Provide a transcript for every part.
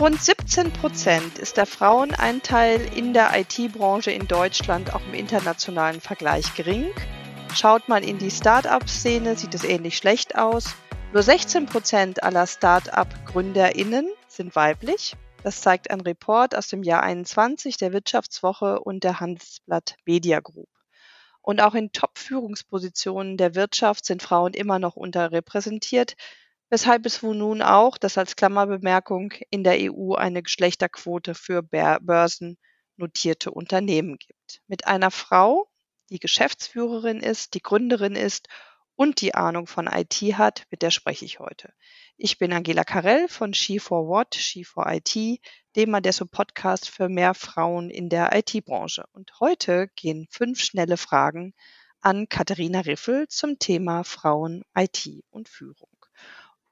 Rund 17 Prozent ist der Frauenanteil in der IT-Branche in Deutschland auch im internationalen Vergleich gering. Schaut man in die Start-up-Szene, sieht es ähnlich schlecht aus. Nur 16 Prozent aller Start-up-GründerInnen sind weiblich. Das zeigt ein Report aus dem Jahr 21 der Wirtschaftswoche und der Handelsblatt Media Group. Und auch in Top-Führungspositionen der Wirtschaft sind Frauen immer noch unterrepräsentiert, weshalb es wohl nun auch, das als Klammerbemerkung, in der EU eine Geschlechterquote für börsennotierte Unternehmen gibt. Mit einer Frau, die Geschäftsführerin ist, die Gründerin ist und die Ahnung von IT hat, mit der spreche ich heute. Ich bin Angela Karell von She for What, She for IT, dem Adesso Podcast für mehr Frauen in der IT-Branche. Und heute gehen fünf schnelle Fragen an Katharina Riffel zum Thema Frauen, IT und Führung.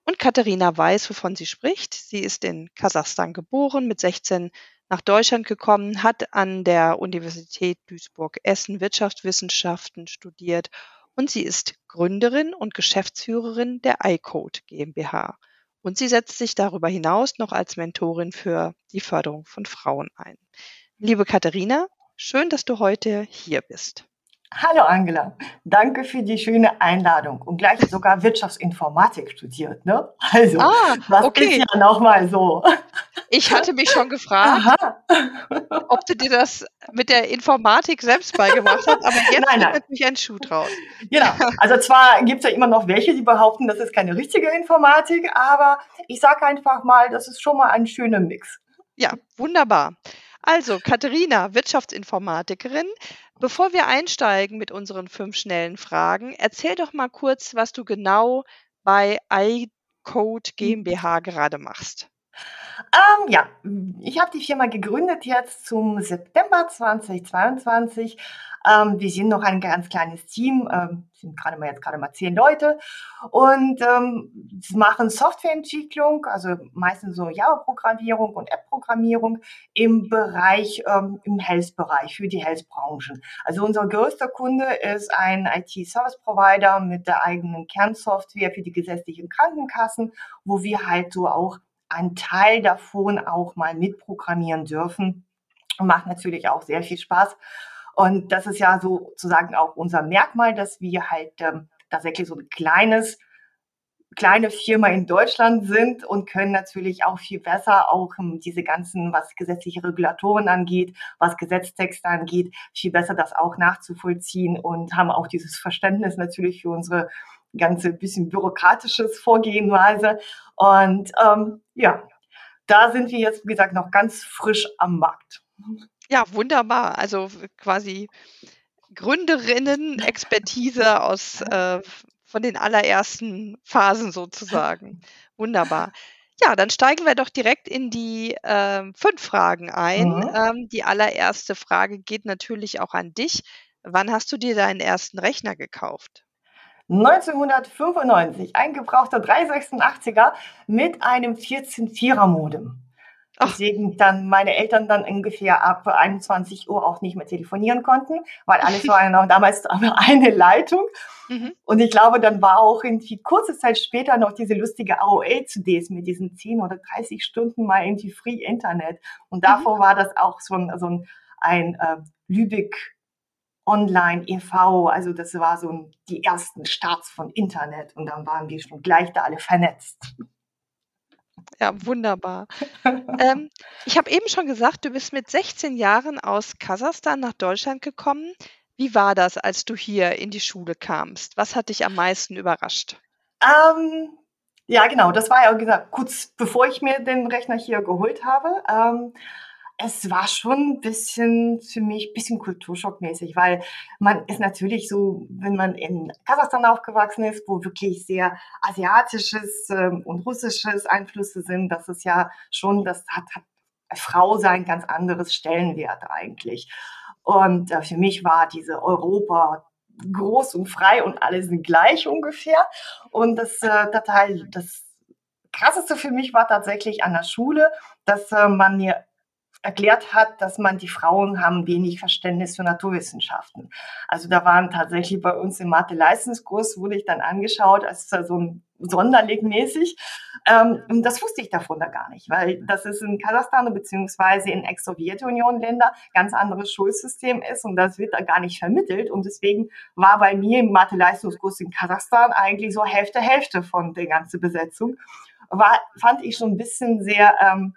Und Katharina weiß, wovon sie spricht. Sie ist in Kasachstan geboren, mit 16 nach Deutschland gekommen, hat an der Universität Duisburg-Essen Wirtschaftswissenschaften studiert und sie ist Gründerin und Geschäftsführerin der iCode GmbH. Und sie setzt sich darüber hinaus noch als Mentorin für die Förderung von Frauen ein. Liebe Katharina, schön, dass du heute hier bist. Hallo Angela, danke für die schöne Einladung und gleich sogar Wirtschaftsinformatik studiert, ne? Also, ah, das okay. ist ja nochmal so. Ich hatte mich schon gefragt, Aha. ob du dir das mit der Informatik selbst beigebracht hast, aber jetzt nein, nein. natürlich ein Schuh draus. Genau, also zwar gibt es ja immer noch welche, die behaupten, das ist keine richtige Informatik, aber ich sage einfach mal, das ist schon mal ein schöner Mix. Ja, wunderbar. Also, Katharina, Wirtschaftsinformatikerin. Bevor wir einsteigen mit unseren fünf schnellen Fragen, erzähl doch mal kurz, was du genau bei iCode GmbH gerade machst. Ähm, ja, ich habe die Firma gegründet jetzt zum September 2022. Ähm, wir sind noch ein ganz kleines Team, ähm, sind gerade mal jetzt gerade mal zehn Leute und ähm, machen Softwareentwicklung, also meistens so Java-Programmierung und App-Programmierung im Bereich, ähm, im Health-Bereich für die Health-Branchen. Also unser größter Kunde ist ein IT-Service-Provider mit der eigenen Kernsoftware für die gesetzlichen Krankenkassen, wo wir halt so auch einen Teil davon auch mal mitprogrammieren dürfen. Macht natürlich auch sehr viel Spaß. Und das ist ja sozusagen auch unser Merkmal, dass wir halt ähm, tatsächlich so ein kleines, kleine Firma in Deutschland sind und können natürlich auch viel besser auch ähm, diese ganzen, was gesetzliche Regulatoren angeht, was Gesetztexte angeht, viel besser das auch nachzuvollziehen und haben auch dieses Verständnis natürlich für unsere ganze bisschen bürokratisches Vorgehenweise. Und ähm, ja, da sind wir jetzt, wie gesagt, noch ganz frisch am Markt. Ja, wunderbar. Also quasi Gründerinnen, Expertise aus äh, von den allerersten Phasen sozusagen. Wunderbar. Ja, dann steigen wir doch direkt in die äh, fünf Fragen ein. Mhm. Ähm, die allererste Frage geht natürlich auch an dich. Wann hast du dir deinen ersten Rechner gekauft? 1995, ein gebrauchter 386er mit einem 14-4er Modem. Deswegen dann meine Eltern dann ungefähr ab 21 Uhr auch nicht mehr telefonieren konnten, weil alles war noch damals eine Leitung. Mhm. Und ich glaube, dann war auch irgendwie kurze Zeit später noch diese lustige AOL-CDs mit diesen 10 oder 30 Stunden mal irgendwie Free Internet. Und davor mhm. war das auch so ein, so ein, ein äh, Lübeck Online e.V., also das war so die ersten Starts von Internet und dann waren wir schon gleich da alle vernetzt. Ja, wunderbar. ähm, ich habe eben schon gesagt, du bist mit 16 Jahren aus Kasachstan nach Deutschland gekommen. Wie war das, als du hier in die Schule kamst? Was hat dich am meisten überrascht? Ähm, ja, genau, das war ja gesagt, kurz bevor ich mir den Rechner hier geholt habe. Ähm, es war schon ein bisschen für mich, ein bisschen kulturschockmäßig, weil man ist natürlich so, wenn man in Kasachstan aufgewachsen ist, wo wirklich sehr asiatisches ähm, und russisches Einflüsse sind, das ist ja schon, das hat, hat Frau sein ganz anderes Stellenwert eigentlich. Und äh, für mich war diese Europa groß und frei und alle sind gleich ungefähr. Und das äh, Teil, das krasseste für mich war tatsächlich an der Schule, dass äh, man mir erklärt hat, dass man die Frauen haben wenig Verständnis für Naturwissenschaften. Also da waren tatsächlich bei uns im Mathe-Leistungskurs, wurde ich dann angeschaut als so ein sonderlegmäßig. Ähm, und das wusste ich davon da gar nicht, weil das ist in Kasachstan beziehungsweise in Ex-Sowjetunion-Länder ganz anderes Schulsystem ist und das wird da gar nicht vermittelt. Und deswegen war bei mir im Mathe-Leistungskurs in Kasachstan eigentlich so Hälfte, Hälfte von der ganzen Besetzung. War, fand ich schon ein bisschen sehr ähm,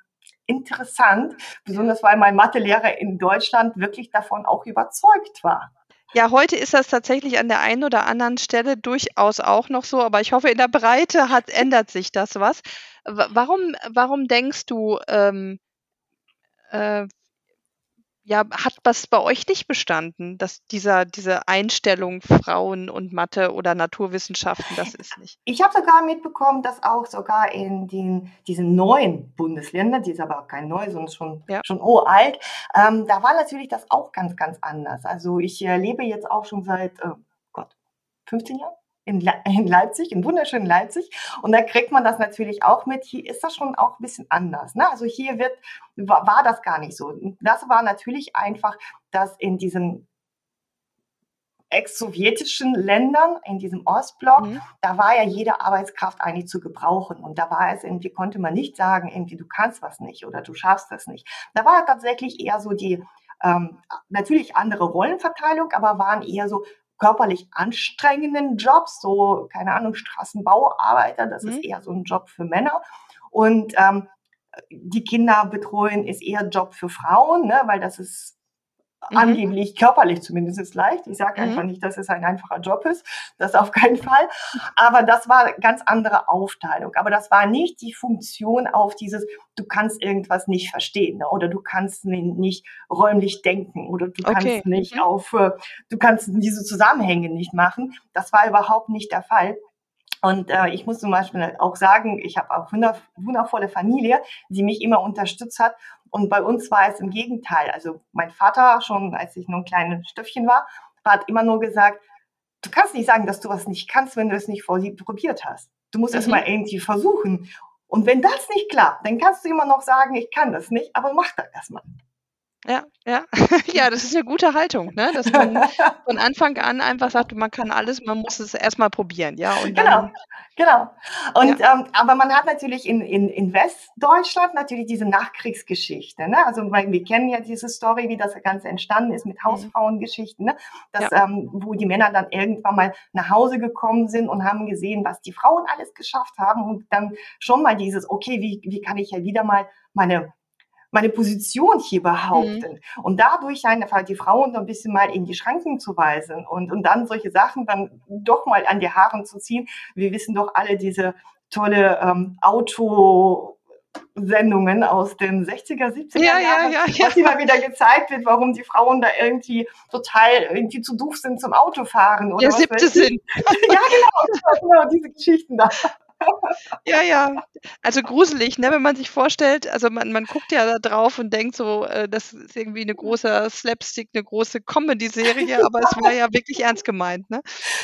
interessant, besonders weil mein Mathelehrer in Deutschland wirklich davon auch überzeugt war. Ja, heute ist das tatsächlich an der einen oder anderen Stelle durchaus auch noch so, aber ich hoffe, in der Breite hat, ändert sich das was. Warum, warum denkst du, ähm, äh, ja, hat was bei euch nicht bestanden, dass dieser, diese Einstellung Frauen und Mathe oder Naturwissenschaften, das ist nicht? Ich habe sogar mitbekommen, dass auch sogar in den, diesen neuen Bundesländern, die ist aber auch kein neu, sondern schon, ja. schon uralt, ähm, da war natürlich das auch ganz, ganz anders. Also ich äh, lebe jetzt auch schon seit, äh, Gott, 15 Jahren? In, Le in Leipzig, in wunderschönen Leipzig. Und da kriegt man das natürlich auch mit. Hier ist das schon auch ein bisschen anders. Ne? Also hier wird, war, war das gar nicht so. Das war natürlich einfach, dass in diesen ex-sowjetischen Ländern, in diesem Ostblock, mhm. da war ja jede Arbeitskraft eigentlich zu gebrauchen. Und da war es irgendwie, konnte man nicht sagen, irgendwie, du kannst was nicht oder du schaffst das nicht. Da war tatsächlich eher so die, ähm, natürlich andere Rollenverteilung, aber waren eher so, körperlich anstrengenden Jobs, so, keine Ahnung, Straßenbauarbeiter, das mhm. ist eher so ein Job für Männer. Und ähm, die Kinder betreuen ist eher Job für Frauen, ne, weil das ist mhm. angeblich körperlich zumindest ist leicht. Ich sage mhm. einfach nicht, dass es ein einfacher Job ist, das auf keinen Fall. Aber das war eine ganz andere Aufteilung. Aber das war nicht die Funktion auf dieses, du kannst irgendwas nicht verstehen ne? oder du kannst nicht räumlich denken oder du kannst okay. nicht mhm. auf, äh, du kannst diese Zusammenhänge nicht machen. Das war überhaupt nicht der Fall. Und äh, ich muss zum Beispiel auch sagen, ich habe auch eine wundervolle Familie, die mich immer unterstützt hat. Und bei uns war es im Gegenteil. Also mein Vater, schon als ich nur ein kleines Stöffchen war, hat immer nur gesagt, du kannst nicht sagen, dass du was nicht kannst, wenn du es nicht vor probiert hast. Du musst mhm. es mal irgendwie versuchen. Und wenn das nicht klappt, dann kannst du immer noch sagen, ich kann das nicht, aber mach das erstmal. Ja, ja. Ja, das ist eine gute Haltung, ne? Dass man von Anfang an einfach sagt, man kann alles, man muss es erstmal probieren, ja. Und Genau, genau. Und Ja. ähm, aber man hat natürlich in, in, in Westdeutschland natürlich diese Nachkriegsgeschichte, ne? Also weil wir kennen ja diese Story, wie das Ganze entstanden ist mit Mhm. Hausfrauengeschichten, ne? Dass, Ja. ähm, wo die Männer dann irgendwann mal nach Hause gekommen sind und haben gesehen, was die Frauen alles geschafft haben und dann schon mal dieses, okay, wie, wie kann ich ja wieder mal meine meine Position hier behaupten. Mhm. Und dadurch einfach die Frauen so ein bisschen mal in die Schranken zu weisen und, und dann solche Sachen dann doch mal an die Haaren zu ziehen. Wir wissen doch alle diese tolle ähm, Auto, Sendungen aus den 60er, 70er ja, Jahren, ja, ja, was immer wieder gezeigt wird, warum die Frauen da irgendwie total irgendwie zu doof sind zum Autofahren oder Der siebte Sinn. ja, genau, genau, diese Geschichten da. Ja, ja. Also gruselig, ne, wenn man sich vorstellt, also man, man guckt ja da drauf und denkt so, äh, das ist irgendwie eine große Slapstick, eine große Comedy-Serie, aber es war ja wirklich ernst gemeint, ne?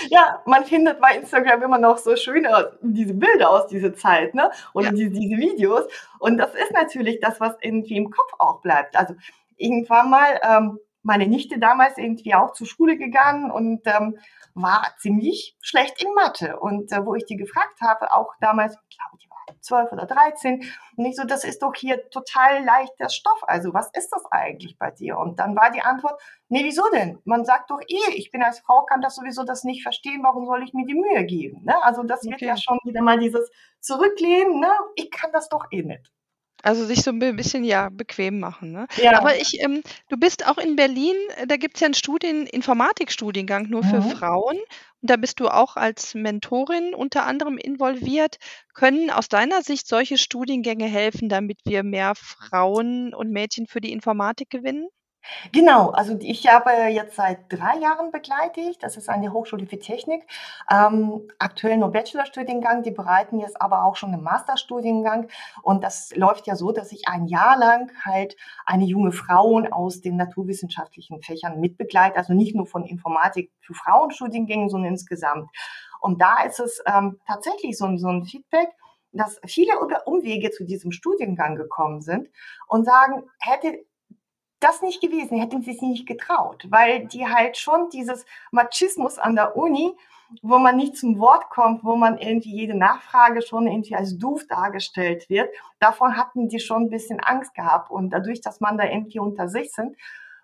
Ja, man findet bei Instagram immer noch so schöne diese Bilder aus dieser Zeit, ne? Oder ja. diese, diese Videos. Und das ist natürlich das, was irgendwie im Kopf auch bleibt. Also irgendwann mal, ähm, meine Nichte damals irgendwie auch zur Schule gegangen und ähm, war ziemlich schlecht in Mathe. Und äh, wo ich die gefragt habe, auch damals, ich glaube, die war zwölf oder dreizehn, und ich so, das ist doch hier total leichter Stoff. Also was ist das eigentlich bei dir? Und dann war die Antwort, nee, wieso denn? Man sagt doch eh, ich bin als Frau, kann das sowieso das nicht verstehen, warum soll ich mir die Mühe geben? Ne? Also das wird okay. ja schon wieder mal dieses Zurücklehnen, ne? ich kann das doch eh nicht. Also sich so ein bisschen, ja, bequem machen, ne? Ja. Aber ich, ähm, du bist auch in Berlin, äh, da gibt es ja einen Studien Informatikstudiengang nur für Mhm. Frauen und da bist du auch als Mentorin unter anderem involviert. Können aus deiner Sicht solche Studiengänge helfen, damit wir mehr Frauen und Mädchen für die Informatik gewinnen? Genau, also ich habe jetzt seit drei Jahren begleitet. Das ist eine Hochschule für Technik. Ähm, aktuell nur Bachelorstudiengang, die bereiten jetzt aber auch schon einen Masterstudiengang. Und das läuft ja so, dass ich ein Jahr lang halt eine junge Frau aus den naturwissenschaftlichen Fächern mitbegleite. Also nicht nur von Informatik für Frauenstudiengängen, sondern insgesamt. Und da ist es ähm, tatsächlich so, so ein Feedback, dass viele über Umwege zu diesem Studiengang gekommen sind und sagen, hätte das nicht gewesen, hätten sie sich nicht getraut, weil die halt schon dieses Machismus an der Uni, wo man nicht zum Wort kommt, wo man irgendwie jede Nachfrage schon irgendwie als doof dargestellt wird, davon hatten die schon ein bisschen Angst gehabt. Und dadurch, dass man da irgendwie unter sich sind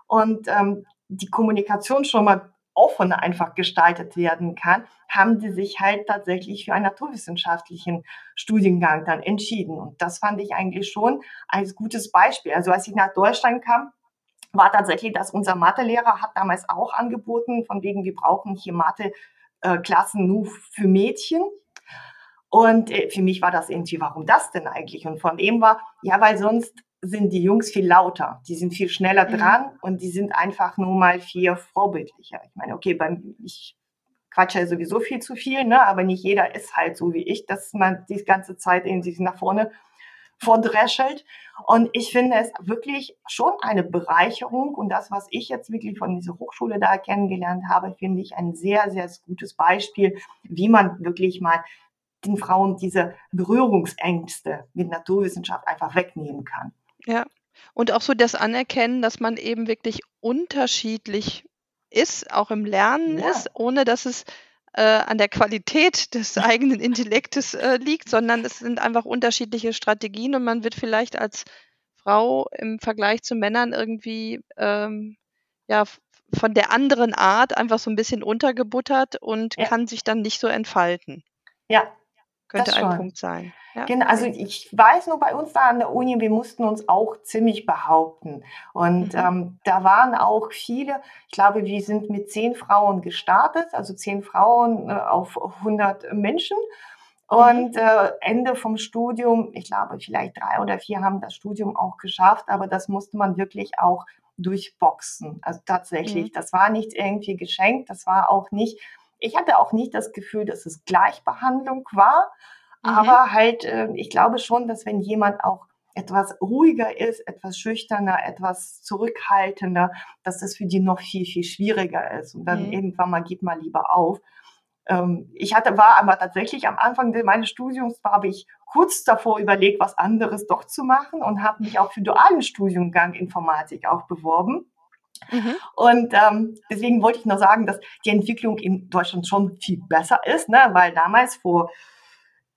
und ähm, die Kommunikation schon mal offener einfach gestaltet werden kann, haben die sich halt tatsächlich für einen naturwissenschaftlichen Studiengang dann entschieden. Und das fand ich eigentlich schon als gutes Beispiel. Also als ich nach Deutschland kam, war tatsächlich, dass unser Mathelehrer hat damals auch angeboten, von wegen, wir brauchen hier Mathe-Klassen nur für Mädchen. Und äh, für mich war das irgendwie, warum das denn eigentlich? Und von dem war, ja, weil sonst sind die Jungs viel lauter, die sind viel schneller mhm. dran und die sind einfach nur mal viel vorbildlicher. Ich meine, okay, beim, ich quatsche ja sowieso viel zu viel, ne? aber nicht jeder ist halt so wie ich, dass man die ganze Zeit irgendwie nach vorne vordreschelt. Und ich finde es wirklich schon eine Bereicherung. Und das, was ich jetzt wirklich von dieser Hochschule da kennengelernt habe, finde ich ein sehr, sehr gutes Beispiel, wie man wirklich mal den Frauen diese Berührungsängste mit Naturwissenschaft einfach wegnehmen kann. Ja. Und auch so das Anerkennen, dass man eben wirklich unterschiedlich ist, auch im Lernen Ja. ist, ohne dass es äh, an der Qualität des eigenen Intellektes äh, liegt, sondern es sind einfach unterschiedliche Strategien und man wird vielleicht als Frau im Vergleich zu Männern irgendwie ähm, ja von der anderen Art einfach so ein bisschen untergebuttert und Ja. kann sich dann nicht so entfalten. Ja, Könnte ein Punkt sein. Ja. Genau, also ich weiß nur bei uns da an der Uni, wir mussten uns auch ziemlich behaupten. Und mhm. ähm, da waren auch viele, ich glaube, wir sind mit zehn Frauen gestartet, also zehn Frauen äh, auf 100 Menschen. Mhm. Und äh, Ende vom Studium, ich glaube, vielleicht drei oder vier haben das Studium auch geschafft, aber das musste man wirklich auch durchboxen. Also tatsächlich, mhm. das war nicht irgendwie geschenkt, das war auch nicht, ich hatte auch nicht das Gefühl, dass es Gleichbehandlung war, Mhm. Aber halt, äh, ich glaube schon, dass wenn jemand auch etwas ruhiger ist, etwas schüchterner, etwas zurückhaltender, dass das für die noch viel, viel schwieriger ist. Und dann mhm. irgendwann mal geht mal lieber auf. Ähm, ich hatte, war aber tatsächlich am Anfang meines Studiums, habe ich kurz davor überlegt, was anderes doch zu machen und habe mich auch für dualen Studiengang Informatik auch beworben. Mhm. Und ähm, deswegen wollte ich nur sagen, dass die Entwicklung in Deutschland schon viel besser ist, ne? weil damals vor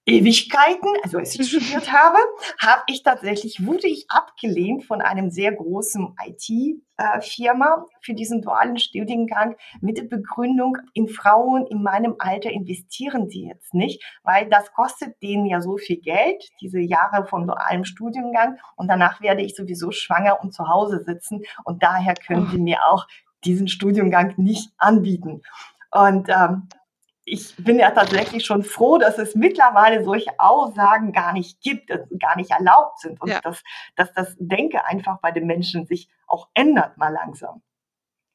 Ewigkeiten, also als ich studiert habe, habe ich tatsächlich, wurde ich abgelehnt von einem sehr großen IT-Firma für diesen dualen Studiengang mit der Begründung, in Frauen in meinem Alter investieren sie jetzt nicht, weil das kostet denen ja so viel Geld, diese Jahre von dualem Studiengang. Und danach werde ich sowieso schwanger und zu Hause sitzen. Und daher können sie mir auch diesen Studiengang nicht anbieten. Und ähm, ich bin ja tatsächlich schon froh, dass es mittlerweile solche Aussagen gar nicht gibt, gar nicht erlaubt sind und ja. dass, dass das Denke einfach bei den Menschen sich auch ändert mal langsam.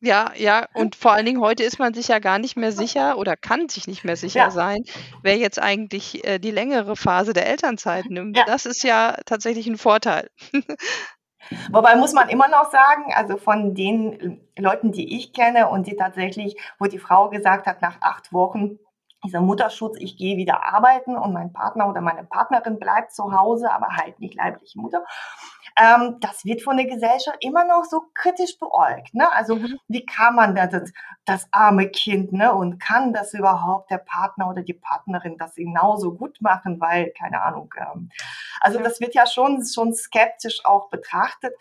Ja, ja, und vor allen Dingen heute ist man sich ja gar nicht mehr sicher oder kann sich nicht mehr sicher ja. sein, wer jetzt eigentlich äh, die längere Phase der Elternzeit nimmt. Ja. Das ist ja tatsächlich ein Vorteil. Wobei muss man immer noch sagen, also von den Leuten, die ich kenne und die tatsächlich, wo die Frau gesagt hat, nach acht Wochen, dieser Mutterschutz, ich gehe wieder arbeiten und mein Partner oder meine Partnerin bleibt zu Hause, aber halt nicht leibliche Mutter. Ähm, das wird von der Gesellschaft immer noch so kritisch beäugt. Ne? Also mhm. wie kann man das, das arme Kind ne? und kann das überhaupt der Partner oder die Partnerin das genauso gut machen, weil keine Ahnung. Ähm, also das wird ja schon schon skeptisch auch betrachtet.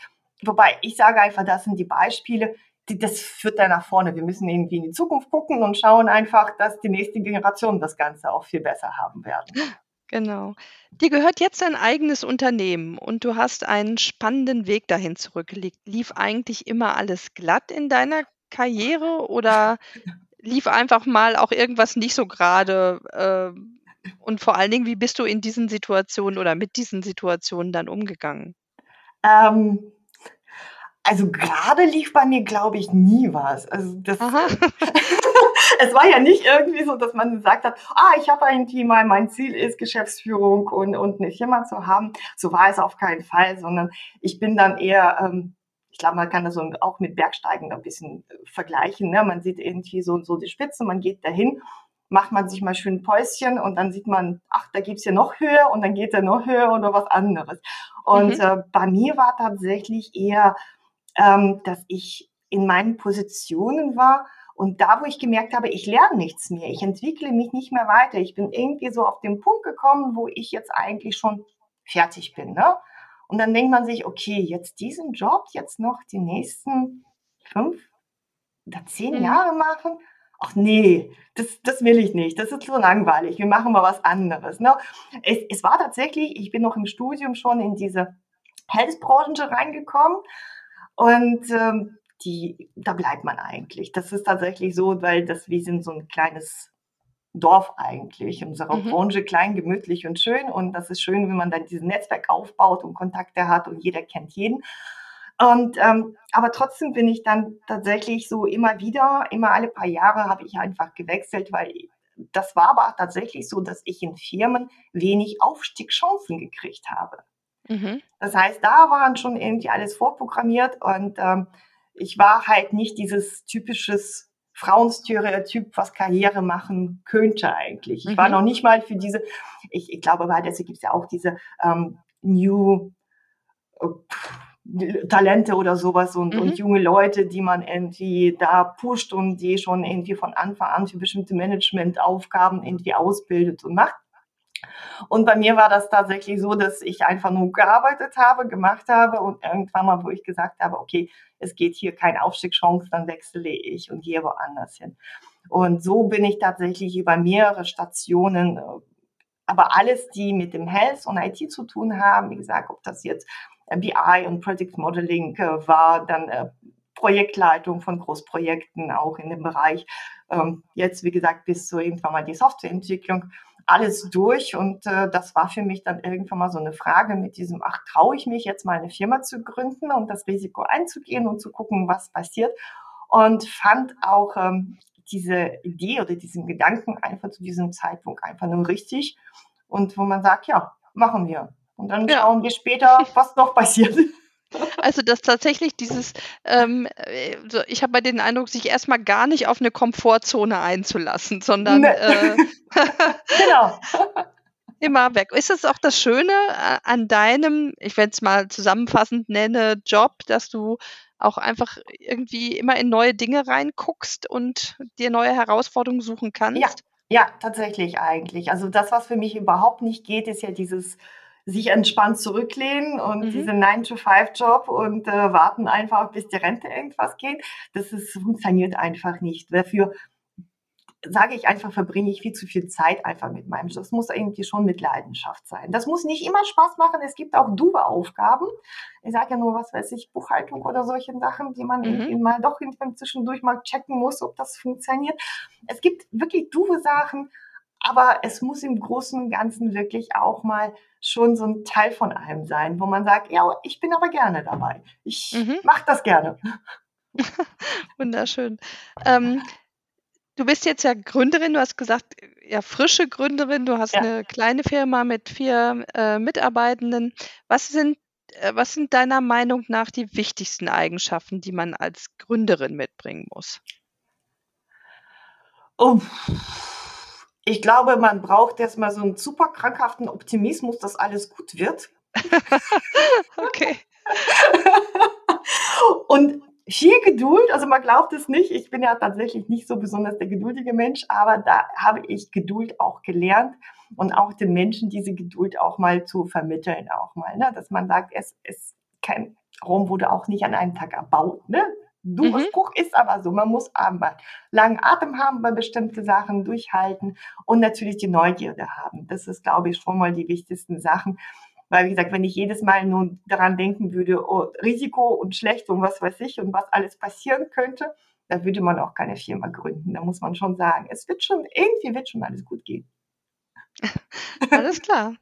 Wobei ich sage einfach, das sind die Beispiele, die, das führt da nach vorne. Wir müssen irgendwie in die Zukunft gucken und schauen einfach, dass die nächste Generation das Ganze auch viel besser haben werden. Genau. Dir gehört jetzt ein eigenes Unternehmen und du hast einen spannenden Weg dahin zurückgelegt. Lief eigentlich immer alles glatt in deiner Karriere oder lief einfach mal auch irgendwas nicht so gerade? Äh, und vor allen Dingen, wie bist du in diesen Situationen oder mit diesen Situationen dann umgegangen? Ähm, also gerade lief bei mir, glaube ich, nie was. Also das, es war ja nicht irgendwie so, dass man gesagt hat, ah, ich habe ein Team, mein Ziel ist Geschäftsführung und, und eine Firma zu haben. So war es auf keinen Fall, sondern ich bin dann eher, ähm, ich glaube, man kann das auch mit Bergsteigen ein bisschen äh, vergleichen. Ne? Man sieht irgendwie so, so die Spitze, man geht dahin macht man sich mal schön ein Päuschen und dann sieht man, ach, da gibt's ja noch höher und dann geht er noch höher oder was anderes. Und mhm. äh, bei mir war tatsächlich eher ähm, dass ich in meinen Positionen war und da, wo ich gemerkt habe, ich lerne nichts mehr, ich entwickle mich nicht mehr weiter, ich bin irgendwie so auf den Punkt gekommen, wo ich jetzt eigentlich schon fertig bin. Ne? Und dann denkt man sich, okay, jetzt diesen Job jetzt noch die nächsten fünf oder zehn mhm. Jahre machen? Ach nee, das, das will ich nicht. Das ist so langweilig. Wir machen mal was anderes. Ne? Es, es war tatsächlich, ich bin noch im Studium schon in diese Health-Branche reingekommen und ähm, die, da bleibt man eigentlich. Das ist tatsächlich so, weil das, wir sind so ein kleines Dorf eigentlich. Unsere mhm. Branche klein, gemütlich und schön. Und das ist schön, wenn man dann dieses Netzwerk aufbaut und Kontakte hat und jeder kennt jeden. Und ähm, aber trotzdem bin ich dann tatsächlich so immer wieder, immer alle paar Jahre habe ich einfach gewechselt, weil das war aber tatsächlich so, dass ich in Firmen wenig Aufstiegschancen gekriegt habe. Mhm. Das heißt, da waren schon irgendwie alles vorprogrammiert und ähm, ich war halt nicht dieses typisches Frauenstereotyp, was Karriere machen könnte eigentlich. Ich mhm. war noch nicht mal für diese, ich, ich glaube, weil deswegen gibt es ja auch diese ähm, New äh, Talente oder sowas und, mhm. und junge Leute, die man irgendwie da pusht und die schon irgendwie von Anfang an für bestimmte Managementaufgaben irgendwie ausbildet und macht. Und bei mir war das tatsächlich so, dass ich einfach nur gearbeitet habe, gemacht habe und irgendwann mal, wo ich gesagt habe, okay, es geht hier keine Aufstiegschance, dann wechsle ich und gehe woanders hin. Und so bin ich tatsächlich über mehrere Stationen, aber alles, die mit dem Health und IT zu tun haben, wie gesagt, ob das jetzt BI und Project Modeling äh, war, dann äh, Projektleitung von Großprojekten auch in dem Bereich. Ähm, jetzt, wie gesagt, bis zu irgendwann mal die Softwareentwicklung alles durch und äh, das war für mich dann irgendwann mal so eine Frage mit diesem, ach, traue ich mich jetzt mal eine Firma zu gründen und das Risiko einzugehen und zu gucken, was passiert und fand auch ähm, diese Idee oder diesen Gedanken einfach zu diesem Zeitpunkt einfach nur richtig und wo man sagt, ja, machen wir. Und dann ja. schauen wir später, was noch passiert. Also, dass tatsächlich dieses, ähm, äh, ich habe bei den Eindruck, sich erstmal gar nicht auf eine Komfortzone einzulassen, sondern ne. äh, genau. immer weg. Ist es auch das Schöne äh, an deinem, ich werde es mal zusammenfassend nenne, Job, dass du auch einfach irgendwie immer in neue Dinge reinguckst und dir neue Herausforderungen suchen kannst? Ja, ja, tatsächlich eigentlich. Also das, was für mich überhaupt nicht geht, ist ja dieses sich entspannt zurücklehnen und mhm. diesen 9-to-5-Job und äh, warten einfach, bis die Rente irgendwas geht. Das ist, funktioniert einfach nicht. Dafür sage ich einfach, verbringe ich viel zu viel Zeit einfach mit meinem Job. Das muss irgendwie schon mit Leidenschaft sein. Das muss nicht immer Spaß machen. Es gibt auch doofe Aufgaben. Ich sage ja nur, was weiß ich, Buchhaltung oder solche Sachen, die man mhm. mal doch zwischendurch mal checken muss, ob das funktioniert. Es gibt wirklich doofe Sachen, aber es muss im Großen und Ganzen wirklich auch mal schon so ein Teil von einem sein, wo man sagt, ja, ich bin aber gerne dabei. Ich mhm. mache das gerne. Wunderschön. Ähm, du bist jetzt ja Gründerin, du hast gesagt, ja, frische Gründerin, du hast ja. eine kleine Firma mit vier äh, Mitarbeitenden. Was sind, äh, was sind deiner Meinung nach die wichtigsten Eigenschaften, die man als Gründerin mitbringen muss? Oh ich glaube, man braucht erstmal so einen super krankhaften Optimismus, dass alles gut wird. okay. Und viel Geduld, also man glaubt es nicht, ich bin ja tatsächlich nicht so besonders der geduldige Mensch, aber da habe ich Geduld auch gelernt und auch den Menschen diese Geduld auch mal zu vermitteln, auch mal, ne? dass man sagt, es ist kein Rom wurde auch nicht an einem Tag erbaut. Ne? Dummer mhm. Spruch ist aber so, man muss aber langen Atem haben bei bestimmten Sachen, durchhalten und natürlich die Neugierde haben. Das ist, glaube ich, schon mal die wichtigsten Sachen. Weil, wie gesagt, wenn ich jedes Mal nur daran denken würde, oh, Risiko und schlecht und was weiß ich und was alles passieren könnte, da würde man auch keine Firma gründen. Da muss man schon sagen, es wird schon, irgendwie wird schon alles gut gehen. alles klar.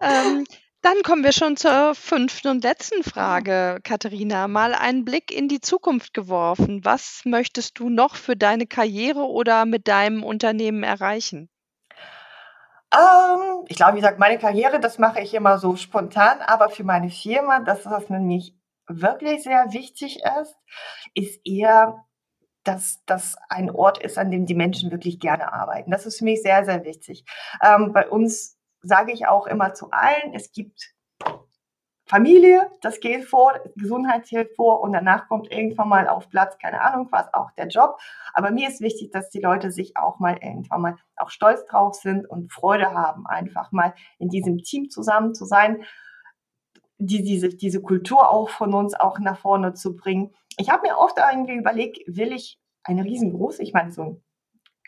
ähm, dann kommen wir schon zur fünften und letzten Frage, Katharina. Mal einen Blick in die Zukunft geworfen. Was möchtest du noch für deine Karriere oder mit deinem Unternehmen erreichen? Ähm, ich glaube, wie gesagt, meine Karriere, das mache ich immer so spontan, aber für meine Firma, das, was nämlich wirklich sehr wichtig ist, ist eher, dass das ein Ort ist, an dem die Menschen wirklich gerne arbeiten. Das ist für mich sehr, sehr wichtig. Ähm, bei uns sage ich auch immer zu allen, es gibt Familie, das geht vor, Gesundheit zählt vor und danach kommt irgendwann mal auf Platz, keine Ahnung was, auch der Job. Aber mir ist wichtig, dass die Leute sich auch mal irgendwann mal auch stolz drauf sind und Freude haben, einfach mal in diesem Team zusammen zu sein, die, diese, diese Kultur auch von uns auch nach vorne zu bringen. Ich habe mir oft irgendwie überlegt, will ich eine riesengroße, ich meine so ein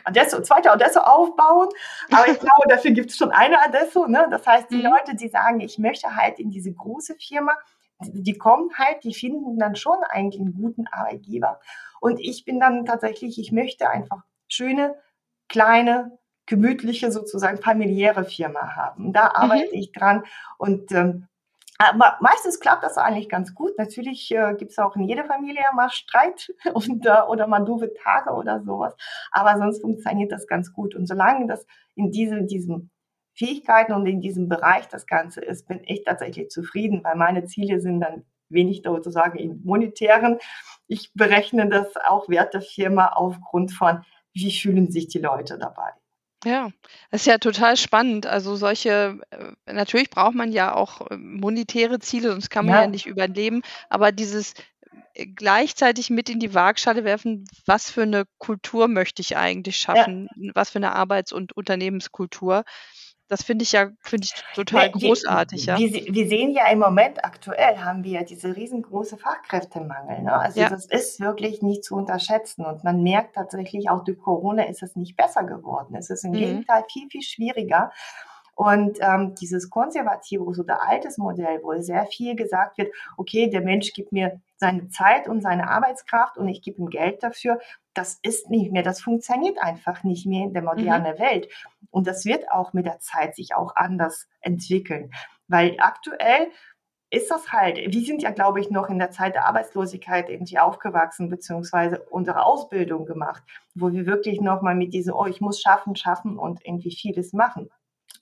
Adesso, zweite Adesso aufbauen. Aber ich glaube, dafür gibt es schon eine Adesso. Ne? Das heißt, die mhm. Leute, die sagen, ich möchte halt in diese große Firma, die kommen halt, die finden dann schon eigentlich einen guten Arbeitgeber. Und ich bin dann tatsächlich, ich möchte einfach schöne, kleine, gemütliche, sozusagen familiäre Firma haben. Da arbeite mhm. ich dran und ähm, aber meistens klappt das eigentlich ganz gut. Natürlich äh, gibt es auch in jeder Familie mal Streit und, äh, oder mal doofe Tage oder sowas. Aber sonst funktioniert das ganz gut. Und solange das in diese, diesen Fähigkeiten und in diesem Bereich das Ganze ist, bin ich tatsächlich zufrieden, weil meine Ziele sind dann wenig sozusagen in monetären. Ich berechne das auch Wert der Firma aufgrund von, wie fühlen sich die Leute dabei. Ja, das ist ja total spannend. Also solche, äh, natürlich braucht man ja auch äh, monetäre Ziele, sonst kann man ja nicht überleben. Aber dieses äh, gleichzeitig mit in die Waagschale werfen, was für eine Kultur möchte ich eigentlich Ja. schaffen? Was für eine Arbeits- und Unternehmenskultur? Das finde ich ja finde ich total Ne, großartig, ja. wir, wir sehen ja im Moment aktuell haben wir ja diese riesengroße Fachkräftemangel. Ne? Also Ja. das ist wirklich nicht zu unterschätzen. Und man merkt tatsächlich, auch durch Corona ist es nicht besser geworden. Es ist im Mhm. Gegenteil viel, viel schwieriger. Und ähm, dieses konservative oder altes Modell, wo sehr viel gesagt wird, okay, der Mensch gibt mir seine Zeit und seine Arbeitskraft und ich gebe ihm Geld dafür, das ist nicht mehr, das funktioniert einfach nicht mehr in der mhm. modernen mhm. Welt. Und das wird auch mit der Zeit sich auch anders entwickeln. Weil aktuell ist das halt, wir sind ja, glaube ich, noch in der Zeit der Arbeitslosigkeit irgendwie aufgewachsen, beziehungsweise unsere Ausbildung gemacht, wo wir wirklich nochmal mit diesem, oh, ich muss schaffen, schaffen und irgendwie vieles machen.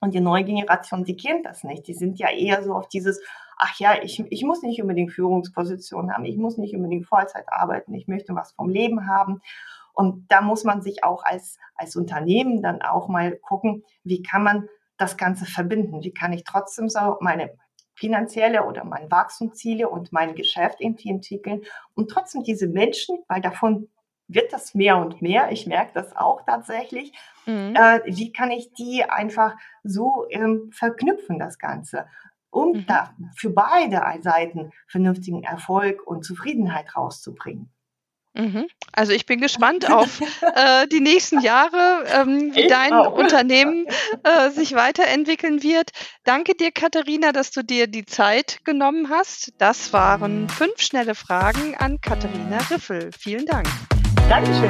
Und die neue Generation, die kennt das nicht. Die sind ja eher so auf dieses, ach ja, ich, ich muss nicht unbedingt Führungsposition haben, ich muss nicht unbedingt Vollzeit arbeiten, ich möchte was vom Leben haben. Und da muss man sich auch als, als Unternehmen dann auch mal gucken, wie kann man das Ganze verbinden? Wie kann ich trotzdem so meine finanzielle oder meine Wachstumsziele und mein Geschäft irgendwie entwickeln und trotzdem diese Menschen, weil davon wird das mehr und mehr. Ich merke das auch tatsächlich. Mhm. Äh, wie kann ich die einfach so ähm, verknüpfen, das Ganze, um mhm. da für beide Seiten vernünftigen Erfolg und Zufriedenheit rauszubringen? Mhm. Also ich bin gespannt auf äh, die nächsten Jahre, ähm, wie ich dein auch. Unternehmen äh, sich weiterentwickeln wird. Danke dir, Katharina, dass du dir die Zeit genommen hast. Das waren fünf schnelle Fragen an Katharina Riffel. Vielen Dank. Dankeschön.